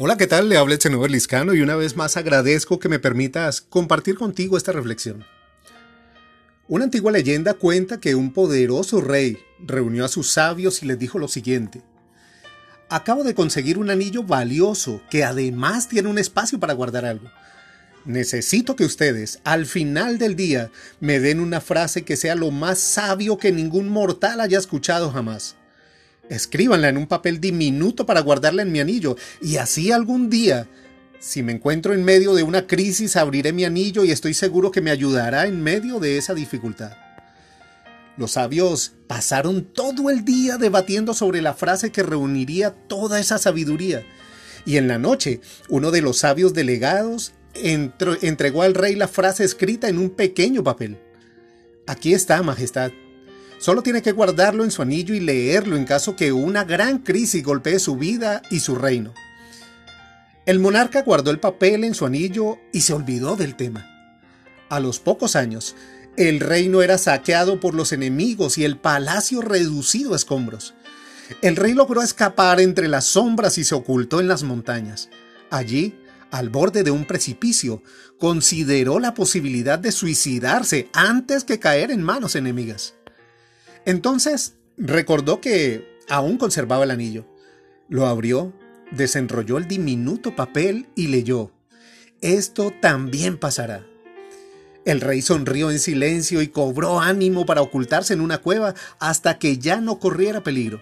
Hola, ¿qué tal? Le habla el senador Liscano y una vez más agradezco que me permitas compartir contigo esta reflexión. Una antigua leyenda cuenta que un poderoso rey reunió a sus sabios y les dijo lo siguiente. Acabo de conseguir un anillo valioso que además tiene un espacio para guardar algo. Necesito que ustedes, al final del día, me den una frase que sea lo más sabio que ningún mortal haya escuchado jamás. Escríbanla en un papel diminuto para guardarla en mi anillo, y así algún día, si me encuentro en medio de una crisis, abriré mi anillo y estoy seguro que me ayudará en medio de esa dificultad. Los sabios pasaron todo el día debatiendo sobre la frase que reuniría toda esa sabiduría. Y en la noche, uno de los sabios delegados entregó al rey la frase escrita en un pequeño papel. Aquí está, Majestad. Solo tiene que guardarlo en su anillo y leerlo en caso que una gran crisis golpee su vida y su reino. El monarca guardó el papel en su anillo y se olvidó del tema. A los pocos años, el reino era saqueado por los enemigos y el palacio reducido a escombros. El rey logró escapar entre las sombras y se ocultó en las montañas. Allí, al borde de un precipicio, consideró la posibilidad de suicidarse antes que caer en manos enemigas. Entonces recordó que aún conservaba el anillo. Lo abrió, desenrolló el diminuto papel y leyó. Esto también pasará. El rey sonrió en silencio y cobró ánimo para ocultarse en una cueva hasta que ya no corriera peligro.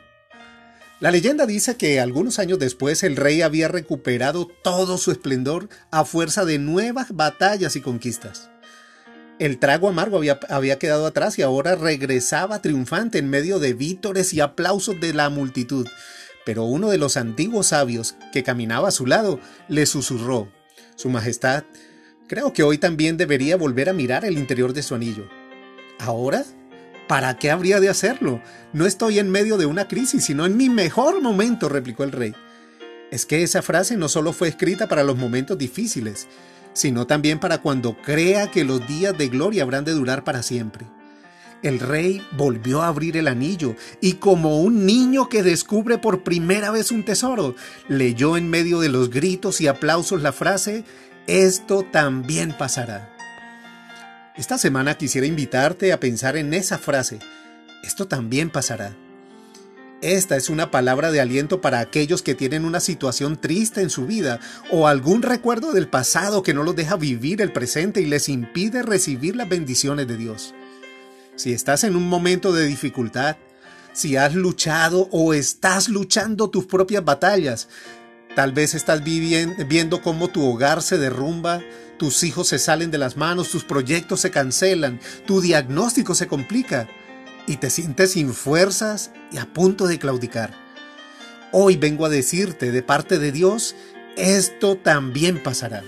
La leyenda dice que algunos años después el rey había recuperado todo su esplendor a fuerza de nuevas batallas y conquistas. El trago amargo había, había, quedado atrás y ahora regresaba triunfante en medio de vítores y aplausos de la multitud. Pero uno de los antiguos sabios que caminaba a su lado le susurró, Su Majestad, creo que hoy también debería volver a mirar el interior de su anillo. ¿Ahora? ¿Para qué habría de hacerlo? No estoy en medio de una crisis, sino en mi mejor momento, replicó el rey. Es que esa frase no solo fue escrita para los momentos difíciles, sino también para cuando crea que los días de gloria habrán de durar para siempre. El rey volvió a abrir el anillo y como un niño que descubre por primera vez un tesoro, leyó en medio de los gritos y aplausos la frase, esto también pasará. Esta semana quisiera invitarte a pensar en esa frase, esto también pasará. Esta es una palabra de aliento para aquellos que tienen una situación triste en su vida o algún recuerdo del pasado que no los deja vivir el presente y les impide recibir las bendiciones de Dios. Si estás en un momento de dificultad, si has luchado o estás luchando tus propias batallas, tal vez estás viendo cómo tu hogar se derrumba, tus hijos se salen de las manos, tus proyectos se cancelan, tu diagnóstico se complica y te sientes sin fuerzas y a punto de claudicar. Hoy vengo a decirte de parte de Dios, esto también pasará.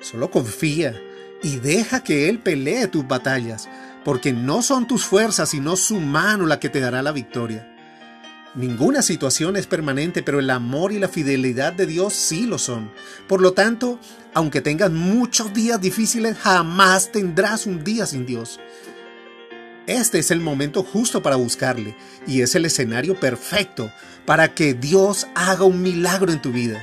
Solo confía y deja que Él pelee tus batallas, porque no son tus fuerzas, sino su mano la que te dará la victoria. Ninguna situación es permanente, pero el amor y la fidelidad de Dios sí lo son. Por lo tanto, aunque tengas muchos días difíciles, jamás tendrás un día sin Dios. Este es el momento justo para buscarle y es el escenario perfecto para que Dios haga un milagro en tu vida.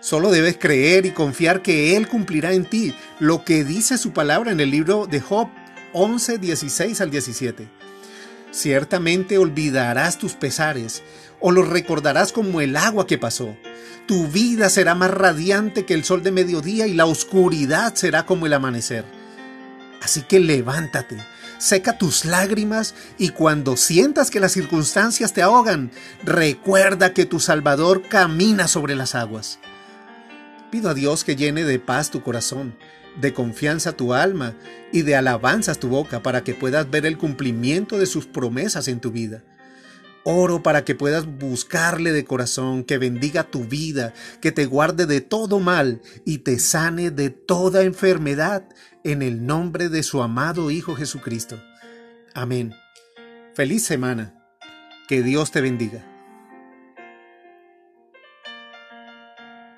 Solo debes creer y confiar que Él cumplirá en ti lo que dice su palabra en el libro de Job 11, 16 al 17. Ciertamente olvidarás tus pesares o los recordarás como el agua que pasó. Tu vida será más radiante que el sol de mediodía y la oscuridad será como el amanecer. Así que levántate seca tus lágrimas y cuando sientas que las circunstancias te ahogan, recuerda que tu Salvador camina sobre las aguas. Pido a Dios que llene de paz tu corazón, de confianza tu alma y de alabanzas tu boca para que puedas ver el cumplimiento de sus promesas en tu vida. Oro para que puedas buscarle de corazón, que bendiga tu vida, que te guarde de todo mal y te sane de toda enfermedad en el nombre de su amado Hijo Jesucristo. Amén. Feliz semana. Que Dios te bendiga.